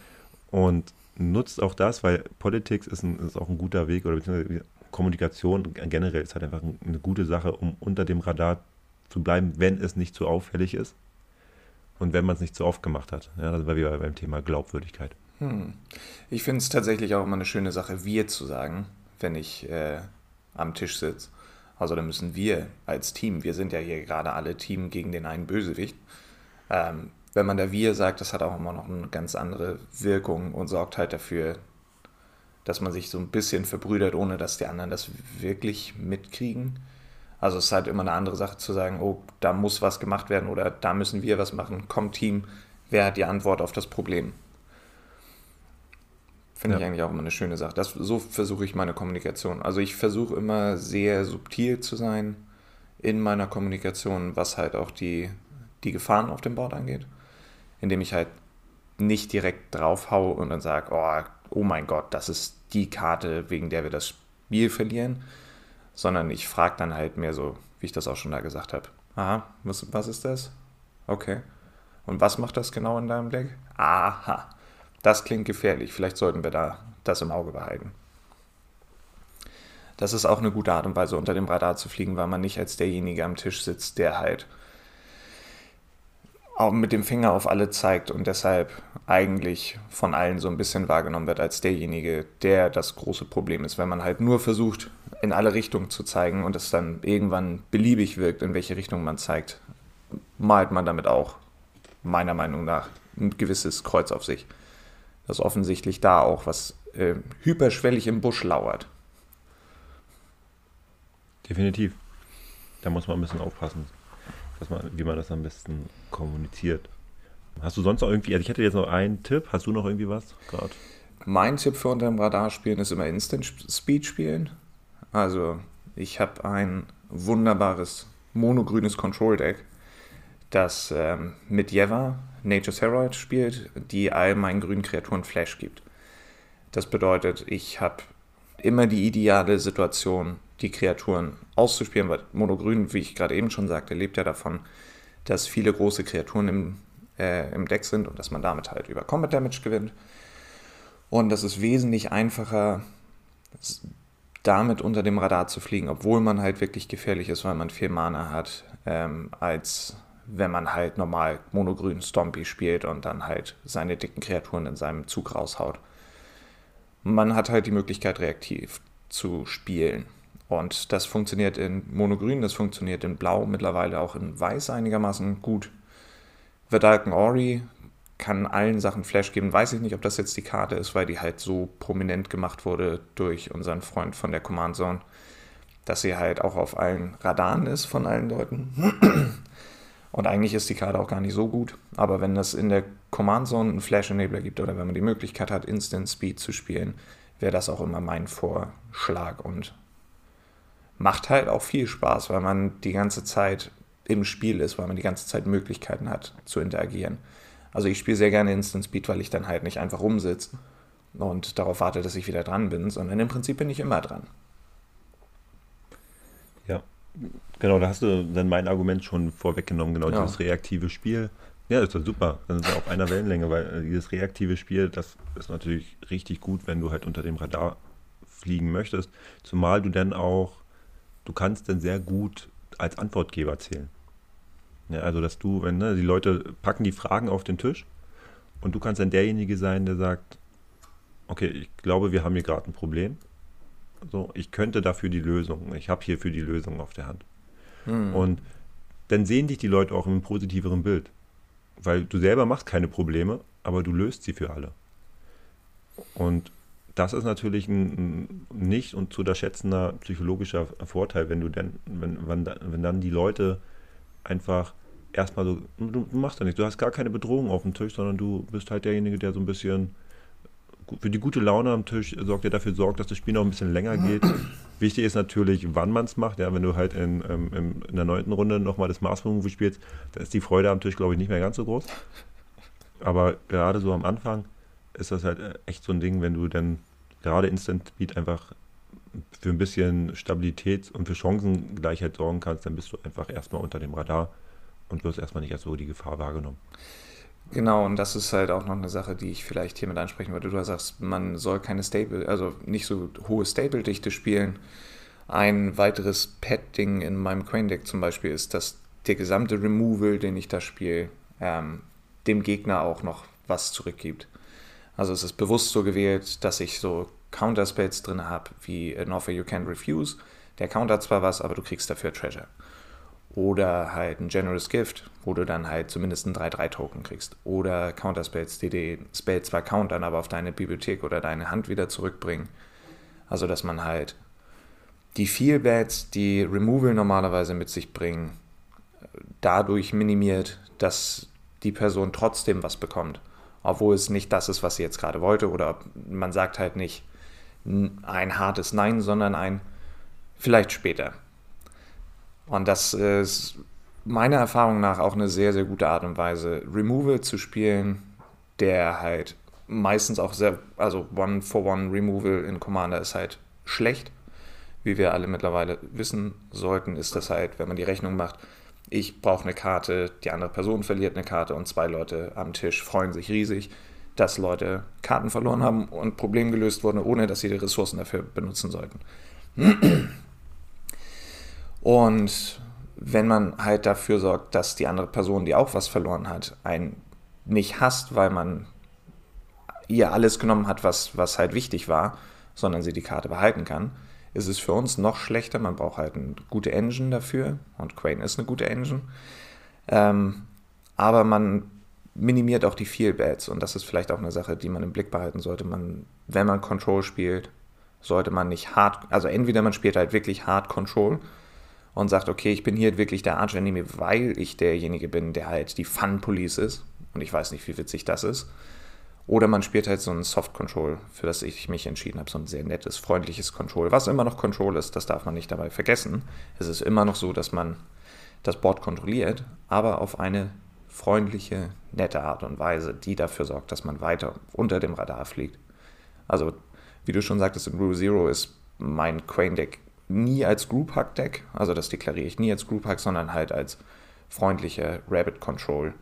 Und nutzt auch das, weil Politics ist, ein, ist auch ein guter Weg, oder beziehungsweise Kommunikation generell ist halt einfach eine gute Sache, um unter dem Radar zu bleiben, wenn es nicht zu auffällig ist und wenn man es nicht zu oft gemacht hat. Ja, das war wieder beim Thema Glaubwürdigkeit. Hm. Ich finde es tatsächlich auch immer eine schöne Sache, wir zu sagen, wenn ich äh, am Tisch sitze. Also da müssen wir als Team, wir sind ja hier gerade alle Team gegen den einen Bösewicht. Ähm, wenn man da wir sagt, das hat auch immer noch eine ganz andere Wirkung und sorgt halt dafür, dass man sich so ein bisschen verbrüdert, ohne dass die anderen das wirklich mitkriegen. Also es ist halt immer eine andere Sache zu sagen, oh, da muss was gemacht werden oder da müssen wir was machen. Komm Team, wer hat die Antwort auf das Problem? Finde ja. ich eigentlich auch immer eine schöne Sache. Das, so versuche ich meine Kommunikation. Also ich versuche immer sehr subtil zu sein in meiner Kommunikation, was halt auch die, die Gefahren auf dem Board angeht. Indem ich halt nicht direkt draufhau und dann sage, oh, oh mein Gott, das ist die Karte, wegen der wir das Spiel verlieren, sondern ich frage dann halt mehr so, wie ich das auch schon da gesagt habe. Aha, was, was ist das? Okay. Und was macht das genau in deinem Deck? Aha, das klingt gefährlich. Vielleicht sollten wir da das im Auge behalten. Das ist auch eine gute Art und Weise, unter dem Radar zu fliegen, weil man nicht als derjenige am Tisch sitzt, der halt mit dem Finger auf alle zeigt und deshalb eigentlich von allen so ein bisschen wahrgenommen wird als derjenige, der das große Problem ist. Wenn man halt nur versucht, in alle Richtungen zu zeigen und es dann irgendwann beliebig wirkt, in welche Richtung man zeigt, malt man damit auch, meiner Meinung nach, ein gewisses Kreuz auf sich. Das offensichtlich da auch was äh, hyperschwellig im Busch lauert. Definitiv. Da muss man ein bisschen aufpassen dass man, wie man das am besten kommuniziert. Hast du sonst noch irgendwie, also ich hätte jetzt noch einen Tipp, hast du noch irgendwie was gerade? Mein Tipp für unter dem Radar spielen ist immer Instant Speed spielen. Also ich habe ein wunderbares monogrünes Control Deck, das ähm, mit Yeva Nature's Herald spielt, die all meinen grünen Kreaturen Flash gibt. Das bedeutet, ich habe immer die ideale Situation, die Kreaturen auszuspielen, weil Monogrün, wie ich gerade eben schon sagte, lebt ja davon, dass viele große Kreaturen im, äh, im Deck sind und dass man damit halt über Combat Damage gewinnt. Und das ist wesentlich einfacher, damit unter dem Radar zu fliegen, obwohl man halt wirklich gefährlich ist, weil man viel Mana hat, ähm, als wenn man halt normal monogrün Stompy spielt und dann halt seine dicken Kreaturen in seinem Zug raushaut. Man hat halt die Möglichkeit, reaktiv zu spielen. Und das funktioniert in Monogrün, das funktioniert in Blau, mittlerweile auch in Weiß einigermaßen gut. Verdalken Ori kann allen Sachen Flash geben. Weiß ich nicht, ob das jetzt die Karte ist, weil die halt so prominent gemacht wurde durch unseren Freund von der Command Zone, dass sie halt auch auf allen Radaren ist von allen Leuten. [CLEARS THROAT] Und eigentlich ist die Karte auch gar nicht so gut. Aber wenn es in der Command Zone einen Flash Enabler gibt oder wenn man die Möglichkeit hat, Instant Speed zu spielen, wäre das auch immer mein Vorschlag und macht halt auch viel Spaß, weil man die ganze Zeit im Spiel ist, weil man die ganze Zeit Möglichkeiten hat zu interagieren. Also ich spiele sehr gerne Instant Speed, weil ich dann halt nicht einfach rumsitze und darauf warte, dass ich wieder dran bin, sondern im Prinzip bin ich immer dran. Ja, genau, da hast du dann mein Argument schon vorweggenommen, genau, ja. dieses reaktive Spiel. Ja, das ist super. Dann sind wir auf einer Wellenlänge, weil äh, dieses reaktive Spiel, das ist natürlich richtig gut, wenn du halt unter dem Radar fliegen möchtest. Zumal du dann auch du kannst dann sehr gut als Antwortgeber zählen. Ja, also, dass du, wenn ne, die Leute packen die Fragen auf den Tisch und du kannst dann derjenige sein, der sagt, okay, ich glaube, wir haben hier gerade ein Problem. So, ich könnte dafür die Lösung, ich habe hier für die Lösung auf der Hand. Hm. Und dann sehen dich die Leute auch im positiveren Bild. Weil du selber machst keine Probleme, aber du löst sie für alle. Und das ist natürlich ein, nicht und zu unterschätzender psychologischer Vorteil, wenn du denn, wenn, wenn, wenn dann die Leute einfach erstmal so, du, du machst ja nichts, du hast gar keine Bedrohung auf dem Tisch, sondern du bist halt derjenige, der so ein bisschen für die gute Laune am Tisch sorgt, der dafür sorgt, dass das Spiel noch ein bisschen länger geht. [CLEARS THROAT] Wichtig ist natürlich, wann man es macht. Ja, wenn du halt in, ähm, in der neunten Runde nochmal das Mars Movie spielst, dann ist die Freude am Tisch, glaube ich, nicht mehr ganz so groß. Aber gerade so am Anfang ist das halt äh, echt so ein Ding, wenn du dann gerade Instant Speed einfach für ein bisschen Stabilität und für Chancengleichheit sorgen kannst, dann bist du einfach erstmal unter dem Radar und wirst erstmal nicht als so die Gefahr wahrgenommen. Genau, und das ist halt auch noch eine Sache, die ich vielleicht hier mit ansprechen würde. Du sagst, man soll keine Stable, also nicht so hohe Stable-Dichte spielen. Ein weiteres Pet-Ding in meinem Crane-Deck zum Beispiel ist, dass der gesamte Removal, den ich da spiele, ähm, dem Gegner auch noch was zurückgibt. Also es ist bewusst so gewählt, dass ich so Counterspells drin habe, wie An Offer You Can Refuse. Der countert zwar was, aber du kriegst dafür Treasure. Oder halt ein Generous Gift, wo du dann halt zumindest einen 3-3-Token kriegst. Oder Counterspells, die die Spell zwar countern, aber auf deine Bibliothek oder deine Hand wieder zurückbringen. Also, dass man halt die Feel-Bats, die Removal normalerweise mit sich bringen, dadurch minimiert, dass die Person trotzdem was bekommt. Obwohl es nicht das ist, was sie jetzt gerade wollte. Oder man sagt halt nicht ein hartes Nein, sondern ein vielleicht später. Und das ist meiner Erfahrung nach auch eine sehr, sehr gute Art und Weise, Removal zu spielen, der halt meistens auch sehr, also One-for-One-Removal in Commander ist halt schlecht. Wie wir alle mittlerweile wissen sollten, ist das halt, wenn man die Rechnung macht, ich brauche eine Karte, die andere Person verliert eine Karte und zwei Leute am Tisch freuen sich riesig, dass Leute Karten verloren haben und Problem gelöst wurden, ohne dass sie die Ressourcen dafür benutzen sollten. Und wenn man halt dafür sorgt, dass die andere Person, die auch was verloren hat, einen nicht hasst, weil man ihr alles genommen hat, was, was halt wichtig war, sondern sie die Karte behalten kann, ist es für uns noch schlechter. Man braucht halt eine gute Engine dafür und Quane ist eine gute Engine. Ähm, aber man minimiert auch die Feel Bats und das ist vielleicht auch eine Sache, die man im Blick behalten sollte. Man, wenn man Control spielt, sollte man nicht hart, also entweder man spielt halt wirklich hart Control und sagt, okay, ich bin hier wirklich der Arch Enemy, weil ich derjenige bin, der halt die Fun Police ist und ich weiß nicht, wie witzig das ist. Oder man spielt halt so ein Soft Control, für das ich mich entschieden habe, so ein sehr nettes, freundliches Control, was immer noch Control ist, das darf man nicht dabei vergessen. Es ist immer noch so, dass man das Board kontrolliert, aber auf eine freundliche, nette Art und Weise, die dafür sorgt, dass man weiter unter dem Radar fliegt. Also, wie du schon sagtest, im Blue Zero ist mein Crane Deck nie als Group Hug Deck, also das deklariere ich nie als Group Hug, sondern halt als freundliche Rabbit Control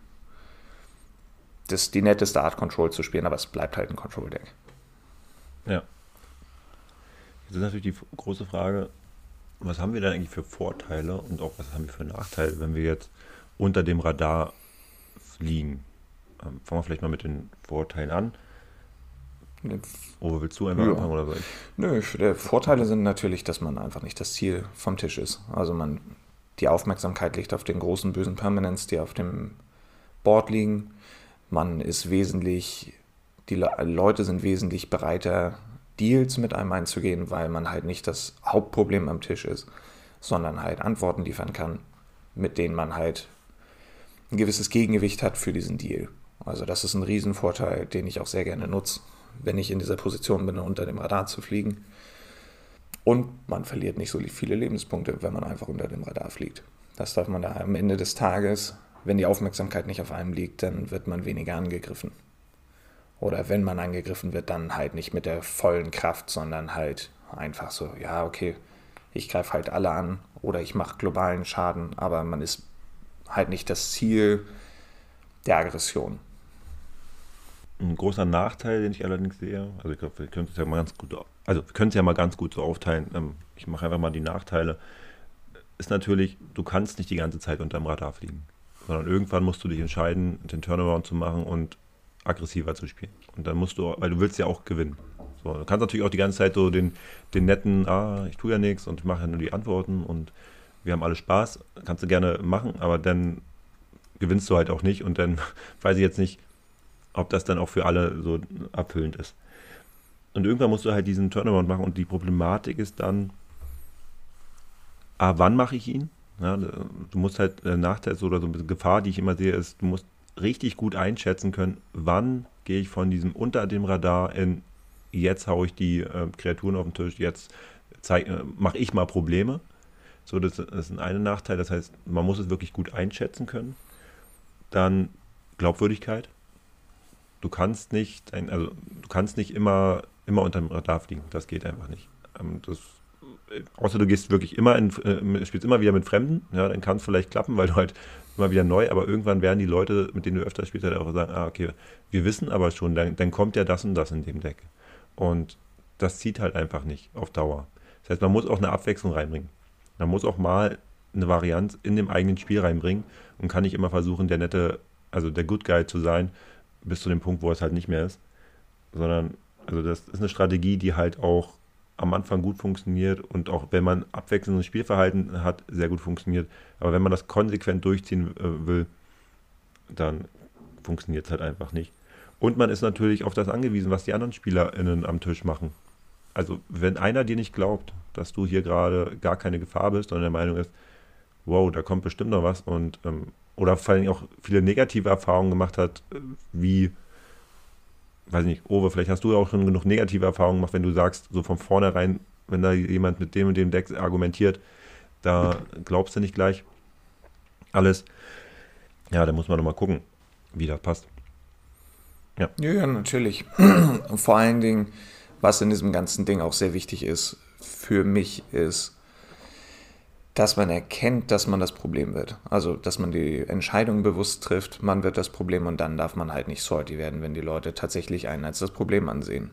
das die netteste Art, Control zu spielen, aber es bleibt halt ein Control-Deck. Ja. Jetzt ist natürlich die große Frage, was haben wir da eigentlich für Vorteile und auch was haben wir für Nachteile, wenn wir jetzt unter dem Radar fliegen? Ähm, fangen wir vielleicht mal mit den Vorteilen an. Oder willst du einfach ja. anfangen oder soll ich? Nö, die Vorteile sind natürlich, dass man einfach nicht das Ziel vom Tisch ist. Also man, die Aufmerksamkeit liegt auf den großen bösen Permanents, die auf dem Board liegen. Man ist wesentlich, die Leute sind wesentlich bereiter, Deals mit einem einzugehen, weil man halt nicht das Hauptproblem am Tisch ist, sondern halt Antworten liefern kann, mit denen man halt ein gewisses Gegengewicht hat für diesen Deal. Also das ist ein Riesenvorteil, den ich auch sehr gerne nutze, wenn ich in dieser Position bin, unter dem Radar zu fliegen. Und man verliert nicht so viele Lebenspunkte, wenn man einfach unter dem Radar fliegt. Das darf man da am Ende des Tages wenn die Aufmerksamkeit nicht auf einem liegt, dann wird man weniger angegriffen. Oder wenn man angegriffen wird, dann halt nicht mit der vollen Kraft, sondern halt einfach so, ja, okay, ich greife halt alle an oder ich mache globalen Schaden, aber man ist halt nicht das Ziel der Aggression. Ein großer Nachteil, den ich allerdings sehe, also ich glaube, wir können es ja mal ganz gut, also wir können es ja mal ganz gut so aufteilen. Ähm, ich mache einfach mal die Nachteile. Ist natürlich, du kannst nicht die ganze Zeit unterm Radar fliegen sondern irgendwann musst du dich entscheiden, den Turnaround zu machen und aggressiver zu spielen. Und dann musst du, weil du willst ja auch gewinnen. So, du kannst natürlich auch die ganze Zeit so den, den netten, ah, ich tue ja nichts und ich mache ja nur die Antworten und wir haben alle Spaß, kannst du gerne machen, aber dann gewinnst du halt auch nicht und dann [LAUGHS] weiß ich jetzt nicht, ob das dann auch für alle so abfüllend ist. Und irgendwann musst du halt diesen Turnaround machen und die Problematik ist dann, ah, wann mache ich ihn? Ja, du musst halt äh, Nachteil oder so eine Gefahr, die ich immer sehe, ist, du musst richtig gut einschätzen können, wann gehe ich von diesem unter dem Radar in jetzt haue ich die äh, Kreaturen auf den Tisch, jetzt äh, mache ich mal Probleme. So, das, das ist ein Nachteil. Das heißt, man muss es wirklich gut einschätzen können. Dann Glaubwürdigkeit. Du kannst nicht, also du kannst nicht immer, immer unter dem Radar fliegen. Das geht einfach nicht. Ähm, das außer du gehst wirklich immer in, äh, spielst immer wieder mit Fremden, ja, dann kann es vielleicht klappen, weil du halt immer wieder neu, aber irgendwann werden die Leute, mit denen du öfter spielst, halt auch sagen, ah, okay, wir wissen aber schon, dann, dann kommt ja das und das in dem Deck. Und das zieht halt einfach nicht auf Dauer. Das heißt, man muss auch eine Abwechslung reinbringen. Man muss auch mal eine Varianz in dem eigenen Spiel reinbringen und kann nicht immer versuchen, der nette, also der Good Guy zu sein, bis zu dem Punkt, wo es halt nicht mehr ist. Sondern, also das ist eine Strategie, die halt auch am Anfang gut funktioniert und auch wenn man abwechselndes Spielverhalten hat, sehr gut funktioniert. Aber wenn man das konsequent durchziehen äh, will, dann funktioniert es halt einfach nicht. Und man ist natürlich auf das angewiesen, was die anderen SpielerInnen am Tisch machen. Also, wenn einer dir nicht glaubt, dass du hier gerade gar keine Gefahr bist, sondern der Meinung ist, wow, da kommt bestimmt noch was und ähm, oder vor allem auch viele negative Erfahrungen gemacht hat, äh, wie, weiß nicht, Owe, vielleicht hast du auch schon genug negative Erfahrungen gemacht, wenn du sagst, so von vornherein, wenn da jemand mit dem und dem Deck argumentiert, da glaubst du nicht gleich alles. Ja, da muss man doch mal gucken, wie das passt. Ja, ja, ja natürlich. [CLEARS THROAT] Vor allen Dingen, was in diesem ganzen Ding auch sehr wichtig ist, für mich ist, dass man erkennt, dass man das Problem wird. Also, dass man die Entscheidung bewusst trifft, man wird das Problem und dann darf man halt nicht salty werden, wenn die Leute tatsächlich einen als das Problem ansehen.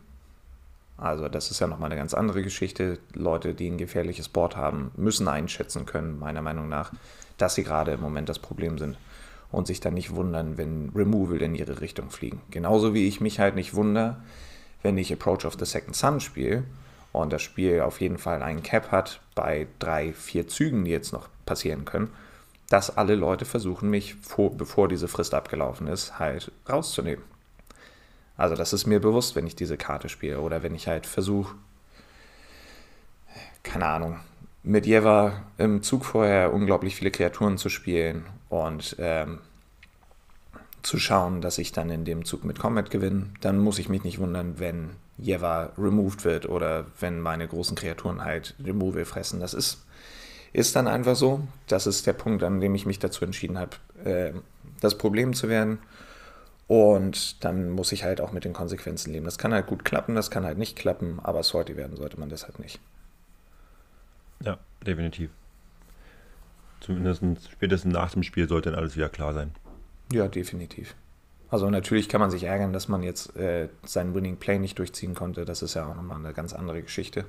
Also, das ist ja nochmal eine ganz andere Geschichte. Leute, die ein gefährliches Board haben, müssen einschätzen können, meiner Meinung nach, dass sie gerade im Moment das Problem sind und sich dann nicht wundern, wenn Removal in ihre Richtung fliegen. Genauso wie ich mich halt nicht wundere, wenn ich Approach of the Second Sun spiele und das Spiel auf jeden Fall einen Cap hat bei drei, vier Zügen, die jetzt noch passieren können, dass alle Leute versuchen, mich, vor, bevor diese Frist abgelaufen ist, halt rauszunehmen. Also das ist mir bewusst, wenn ich diese Karte spiele oder wenn ich halt versuche, keine Ahnung, mit Jeva im Zug vorher unglaublich viele Kreaturen zu spielen und ähm, zu schauen, dass ich dann in dem Zug mit Combat gewinne, dann muss ich mich nicht wundern, wenn Jeva removed wird oder wenn meine großen Kreaturen halt Removal fressen. Das ist, ist dann einfach so. Das ist der Punkt, an dem ich mich dazu entschieden habe, äh, das Problem zu werden. Und dann muss ich halt auch mit den Konsequenzen leben. Das kann halt gut klappen, das kann halt nicht klappen, aber sorty werden sollte man deshalb nicht. Ja, definitiv. Zumindest spätestens nach dem Spiel sollte dann alles wieder klar sein. Ja, definitiv. Also natürlich kann man sich ärgern, dass man jetzt äh, seinen Winning Play nicht durchziehen konnte. Das ist ja auch nochmal eine ganz andere Geschichte.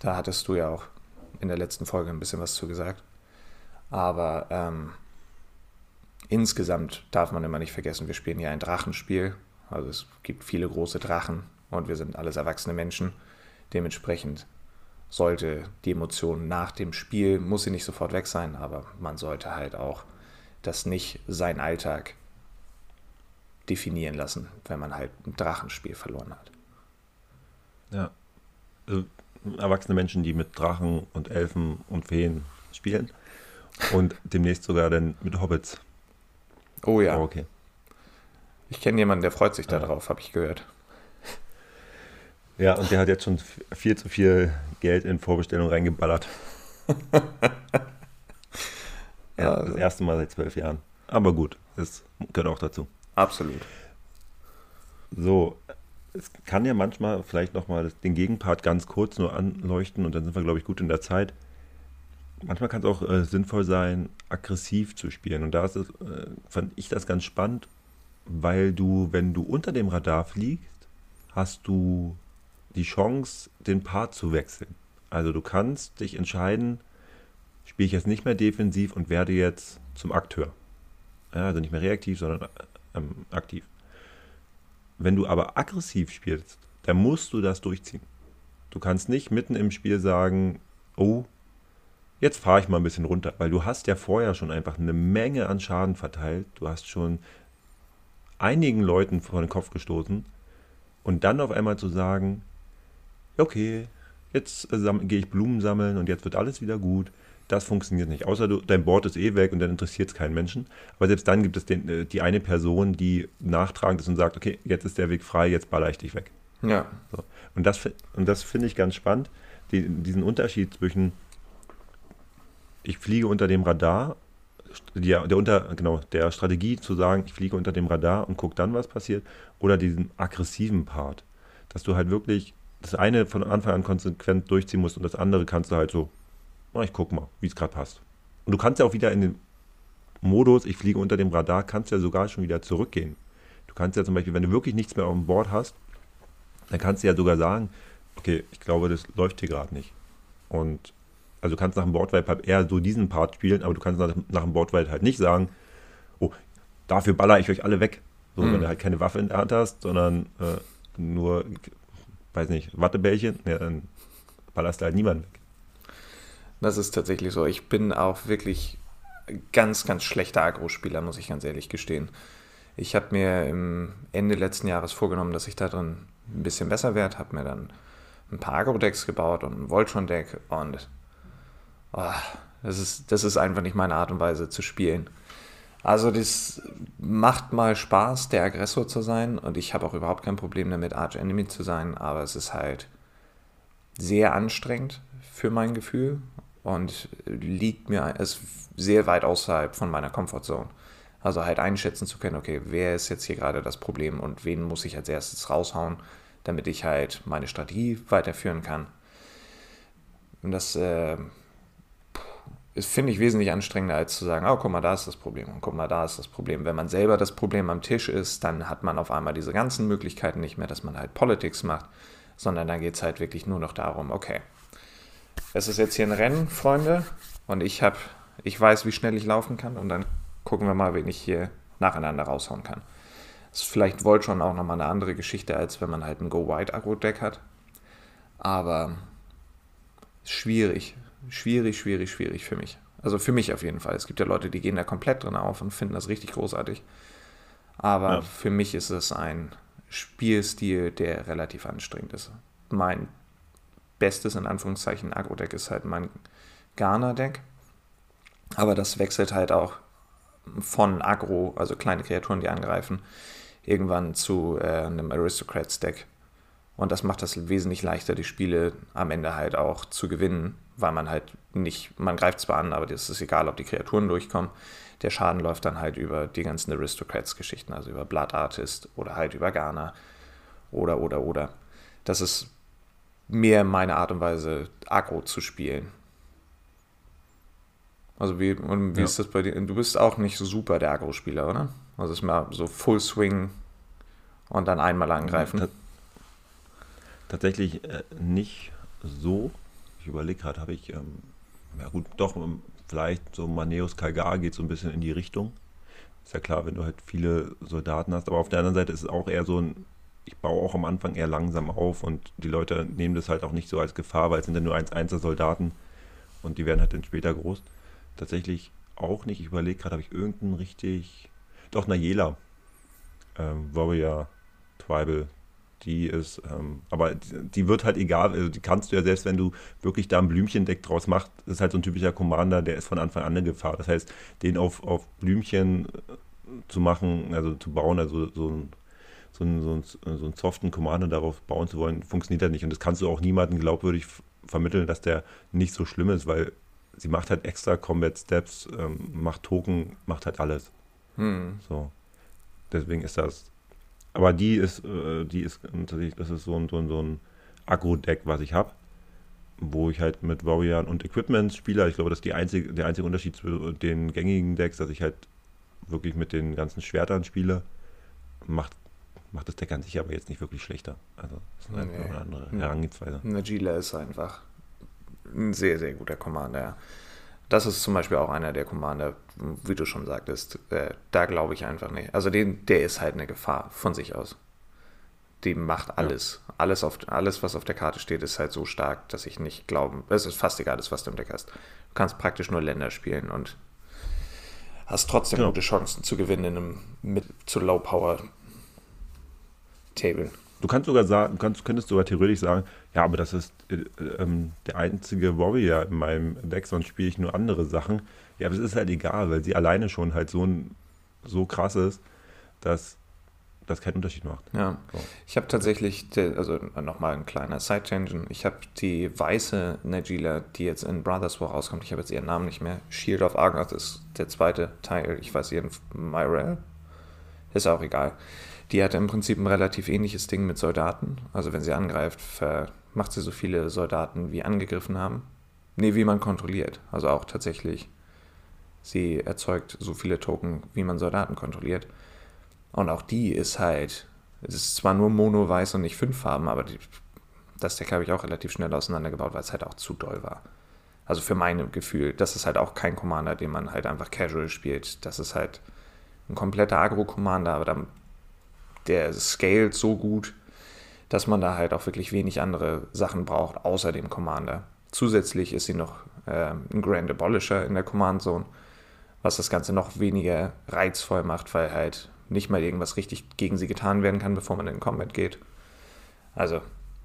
Da hattest du ja auch in der letzten Folge ein bisschen was zu gesagt. Aber ähm, insgesamt darf man immer nicht vergessen, wir spielen hier ein Drachenspiel. Also es gibt viele große Drachen und wir sind alles erwachsene Menschen. Dementsprechend sollte die Emotion nach dem Spiel, muss sie nicht sofort weg sein, aber man sollte halt auch das nicht sein Alltag definieren lassen, wenn man halt ein Drachenspiel verloren hat. Ja. Also, erwachsene Menschen, die mit Drachen und Elfen und Feen spielen. Und demnächst sogar dann mit Hobbits. Oh ja. Oh, okay. Ich kenne jemanden, der freut sich ja. darauf, habe ich gehört. Ja, und der hat jetzt schon viel zu viel Geld in Vorbestellung reingeballert. [LAUGHS] ja, das erste Mal seit zwölf Jahren. Aber gut, das gehört auch dazu. Absolut. So, es kann ja manchmal vielleicht nochmal den Gegenpart ganz kurz nur anleuchten und dann sind wir, glaube ich, gut in der Zeit. Manchmal kann es auch äh, sinnvoll sein, aggressiv zu spielen. Und da ist es, äh, fand ich das ganz spannend, weil du, wenn du unter dem Radar fliegst, hast du die Chance, den Part zu wechseln. Also du kannst dich entscheiden, spiele ich jetzt nicht mehr defensiv und werde jetzt zum Akteur. Ja, also nicht mehr reaktiv, sondern ähm, aktiv. Wenn du aber aggressiv spielst, dann musst du das durchziehen. Du kannst nicht mitten im Spiel sagen, oh, jetzt fahre ich mal ein bisschen runter, weil du hast ja vorher schon einfach eine Menge an Schaden verteilt. Du hast schon einigen Leuten vor den Kopf gestoßen und dann auf einmal zu sagen, okay, jetzt gehe ich Blumen sammeln und jetzt wird alles wieder gut. Das funktioniert nicht. Außer du, dein Board ist eh weg und dann interessiert es keinen Menschen. Aber selbst dann gibt es den, äh, die eine Person, die nachtragend ist und sagt, okay, jetzt ist der Weg frei, jetzt baller ich dich weg. Ja. So. Und das, und das finde ich ganz spannend, die, diesen Unterschied zwischen ich fliege unter dem Radar, die, der, unter, genau, der Strategie zu sagen, ich fliege unter dem Radar und gucke dann, was passiert, oder diesen aggressiven Part. Dass du halt wirklich das eine von Anfang an konsequent durchziehen musst und das andere kannst du halt so na, ich guck mal, wie es gerade passt. Und du kannst ja auch wieder in den Modus, ich fliege unter dem Radar, kannst ja sogar schon wieder zurückgehen. Du kannst ja zum Beispiel, wenn du wirklich nichts mehr auf dem Board hast, dann kannst du ja sogar sagen, okay, ich glaube, das läuft hier gerade nicht. Und also du kannst nach dem Boardwipe halt eher so diesen Part spielen, aber du kannst nach, nach dem Boardwipe halt nicht sagen, oh, dafür baller ich euch alle weg. So, mhm. wenn du halt keine Waffe in der Hand hast, sondern äh, nur, weiß nicht, Wattebällchen, ja, dann ballerst du halt niemanden weg. Das ist tatsächlich so. Ich bin auch wirklich ganz, ganz schlechter Agro-Spieler, muss ich ganz ehrlich gestehen. Ich habe mir im Ende letzten Jahres vorgenommen, dass ich da drin ein bisschen besser werde, habe mir dann ein paar Agro-Decks gebaut und ein Voltron-Deck und oh, das, ist, das ist einfach nicht meine Art und Weise zu spielen. Also das macht mal Spaß, der Aggressor zu sein und ich habe auch überhaupt kein Problem damit, Arch Enemy zu sein, aber es ist halt sehr anstrengend für mein Gefühl und liegt mir ist sehr weit außerhalb von meiner Comfortzone. Also halt einschätzen zu können, okay, wer ist jetzt hier gerade das Problem und wen muss ich als erstes raushauen, damit ich halt meine Strategie weiterführen kann. Und das äh, finde ich wesentlich anstrengender, als zu sagen, oh, guck mal, da ist das Problem und guck mal, da ist das Problem. Wenn man selber das Problem am Tisch ist, dann hat man auf einmal diese ganzen Möglichkeiten nicht mehr, dass man halt Politics macht, sondern dann geht es halt wirklich nur noch darum, okay, es ist jetzt hier ein Rennen, Freunde, und ich habe, ich weiß, wie schnell ich laufen kann und dann gucken wir mal, wen ich hier nacheinander raushauen kann. Das ist vielleicht Voltron auch nochmal eine andere Geschichte, als wenn man halt ein Go-Wide-Agro-Deck hat. Aber schwierig, schwierig, schwierig, schwierig für mich. Also für mich auf jeden Fall. Es gibt ja Leute, die gehen da komplett drin auf und finden das richtig großartig. Aber ja. für mich ist es ein Spielstil, der relativ anstrengend ist. Mein bestes, in Anführungszeichen, Agro-Deck ist halt mein Ghana-Deck. Aber das wechselt halt auch von Agro, also kleine Kreaturen, die angreifen, irgendwann zu äh, einem Aristocrats-Deck. Und das macht das wesentlich leichter, die Spiele am Ende halt auch zu gewinnen, weil man halt nicht, man greift zwar an, aber das ist egal, ob die Kreaturen durchkommen. Der Schaden läuft dann halt über die ganzen Aristocrats-Geschichten, also über Blood Artist oder halt über Ghana oder, oder, oder. Das ist mehr meine Art und Weise, Agro zu spielen. Also wie, und wie ja. ist das bei dir? Du bist auch nicht so super der Agro-Spieler, oder? Also ist mal so Full Swing und dann einmal angreifen. tatsächlich äh, nicht so. Ich überlege gerade, habe ich, ähm, ja gut, doch, ähm, vielleicht so Maneus Kalgar geht so ein bisschen in die Richtung. Ist ja klar, wenn du halt viele Soldaten hast, aber auf der anderen Seite ist es auch eher so ein, ich baue auch am Anfang eher langsam auf und die Leute nehmen das halt auch nicht so als Gefahr, weil es sind ja nur 1-1er Soldaten und die werden halt dann später groß tatsächlich auch nicht. Ich überlege gerade, habe ich irgendeinen richtig. Doch, Nayela. Ähm, Warrior Tribal. Die ist, ähm, aber die, wird halt egal, also die kannst du ja selbst, wenn du wirklich da ein Blümchendeck draus machst, ist halt so ein typischer Commander, der ist von Anfang an eine Gefahr. Das heißt, den auf, auf Blümchen äh, zu machen, also zu bauen, also so ein so einen, so, einen, so einen soften Commander darauf bauen zu wollen, funktioniert halt nicht. Und das kannst du auch niemandem glaubwürdig vermitteln, dass der nicht so schlimm ist, weil sie macht halt extra Combat Steps, ähm, macht Token, macht halt alles. Hm. So. Deswegen ist das. Aber die ist, äh, die ist tatsächlich, das ist so ein, so ein, so ein Agro-Deck, was ich habe. Wo ich halt mit Warrior und Equipment spiele. Ich glaube, das ist die einzige, der einzige Unterschied zu den gängigen Decks, dass ich halt wirklich mit den ganzen Schwertern spiele. Macht, macht das Deck an sich aber jetzt nicht wirklich schlechter. Also, das ist eine, nee. eine andere Herangehensweise. Najila ist einfach ein sehr, sehr guter Commander. Das ist zum Beispiel auch einer der Commander, wie du schon sagtest, äh, da glaube ich einfach nicht. Also den, der ist halt eine Gefahr von sich aus. Die macht alles. Ja. Alles, auf, alles, was auf der Karte steht, ist halt so stark, dass ich nicht glaube. Es ist fast egal, was du im Deck hast. Du kannst praktisch nur Länder spielen und hast trotzdem genau. gute Chancen zu gewinnen in einem mit zu Low Power Table. Du kannst sogar sagen, kannst, könntest sogar theoretisch sagen, ja, aber das ist äh, ähm, der einzige Warrior in meinem Deck, sonst spiele ich nur andere Sachen. Ja, aber es ist halt egal, weil sie alleine schon halt so, so krass ist, dass das keinen Unterschied macht. Ja, so. ich habe tatsächlich, also nochmal ein kleiner Side-Tangent, ich habe die weiße Najila, die jetzt in Brothers War rauskommt, ich habe jetzt ihren Namen nicht mehr, Shield of Argoth ist der zweite Teil, ich weiß ihren, Myrel, ist auch egal. Die hatte im Prinzip ein relativ ähnliches Ding mit Soldaten. Also wenn sie angreift, macht sie so viele Soldaten, wie angegriffen haben. Nee, wie man kontrolliert. Also auch tatsächlich, sie erzeugt so viele Token, wie man Soldaten kontrolliert. Und auch die ist halt, es ist zwar nur Mono-Weiß und nicht fünf Farben, aber die, das Deck habe ich auch relativ schnell auseinandergebaut, weil es halt auch zu doll war. Also für mein Gefühl, das ist halt auch kein Commander, den man halt einfach casual spielt. Das ist halt ein kompletter Agro-Commander, aber der scaled so gut, dass man da halt auch wirklich wenig andere Sachen braucht, außer dem Commander. Zusätzlich ist sie noch äh, ein Grand Abolisher in der Command Zone, was das Ganze noch weniger reizvoll macht, weil halt nicht mal irgendwas richtig gegen sie getan werden kann, bevor man in den Combat geht. Also,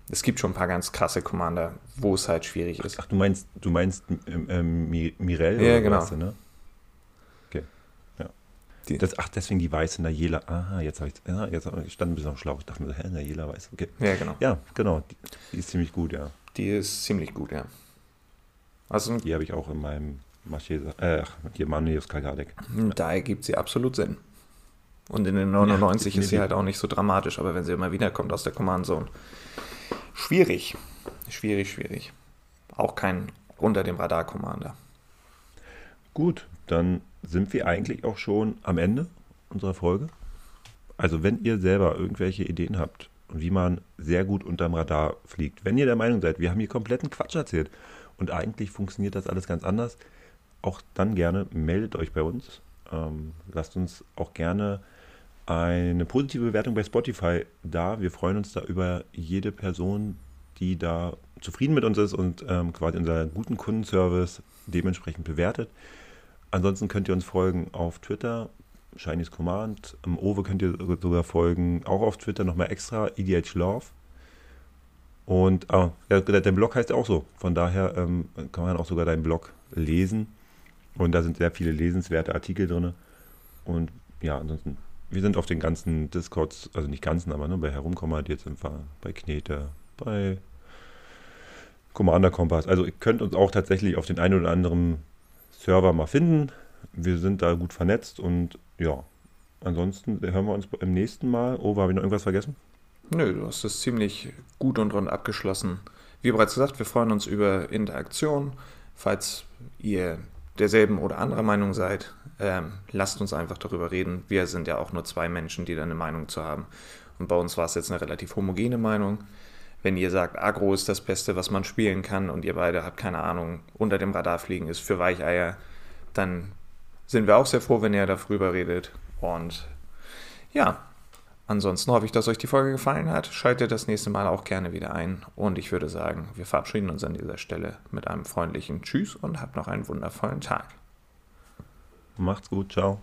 es gibt schon ein paar ganz krasse Commander, wo es halt schwierig ist. Ach, du meinst, du meinst ähm, ähm Mirel? Ja, genau. Du, ne? Ja. Das, ach, deswegen die weiße Nayela. Aha, jetzt habe ich, ja, jetzt ich stand ein bisschen am Schlauch. Ich dachte mir so, hä, Nayela weiß. Okay. Ja, genau. Ja, genau. Die, die, ist ziemlich gut, ja. Die ist ziemlich gut, ja. Also, die habe ich auch in meinem Marché, äh, hier Manius Kalgadek. Da ergibt sie absolut Sinn. Und in den 99 ja, ist sie halt auch nicht so dramatisch, aber wenn sie immer wieder kommt aus der Command Zone. Schwierig. Schwierig, schwierig. Auch kein unter dem Radar Commander. Gut, dann sind wir eigentlich auch schon am Ende unserer Folge. Also, wenn ihr selber irgendwelche Ideen habt, wie man sehr gut unterm Radar fliegt, wenn ihr der Meinung seid, wir haben hier kompletten Quatsch erzählt und eigentlich funktioniert das alles ganz anders, auch dann gerne meldet euch bei uns. Ähm, lasst uns auch gerne eine positive Bewertung bei Spotify da. Wir freuen uns da über jede Person, die da zufrieden mit uns ist und ähm, quasi unseren guten Kundenservice dementsprechend bewertet. Ansonsten könnt ihr uns folgen auf Twitter, Shinies Command. Im Owe könnt ihr sogar folgen, auch auf Twitter nochmal extra, EDH Love. Und ah, ja, dein Blog heißt ja auch so. Von daher ähm, kann man auch sogar deinen Blog lesen. Und da sind sehr viele lesenswerte Artikel drin. Und ja, ansonsten wir sind auf den ganzen Discords, also nicht ganzen, aber ne, bei Herumkommandiert sind wir, bei Knete, bei Commander Kompass. Also ihr könnt uns auch tatsächlich auf den einen oder anderen Server mal finden. Wir sind da gut vernetzt und ja, ansonsten hören wir uns im nächsten Mal. Oh, habe ich noch irgendwas vergessen? Nö, du hast es ziemlich gut und rund abgeschlossen. Wie bereits gesagt, wir freuen uns über Interaktion. Falls ihr derselben oder anderer Meinung seid, ähm, lasst uns einfach darüber reden. Wir sind ja auch nur zwei Menschen, die da eine Meinung zu haben. Und bei uns war es jetzt eine relativ homogene Meinung wenn ihr sagt, Agro ist das Beste, was man spielen kann und ihr beide habt keine Ahnung, unter dem Radar fliegen ist für Weicheier, dann sind wir auch sehr froh, wenn ihr darüber redet. Und ja, ansonsten hoffe ich, dass euch die Folge gefallen hat. Schaltet das nächste Mal auch gerne wieder ein. Und ich würde sagen, wir verabschieden uns an dieser Stelle mit einem freundlichen Tschüss und habt noch einen wundervollen Tag. Macht's gut, ciao.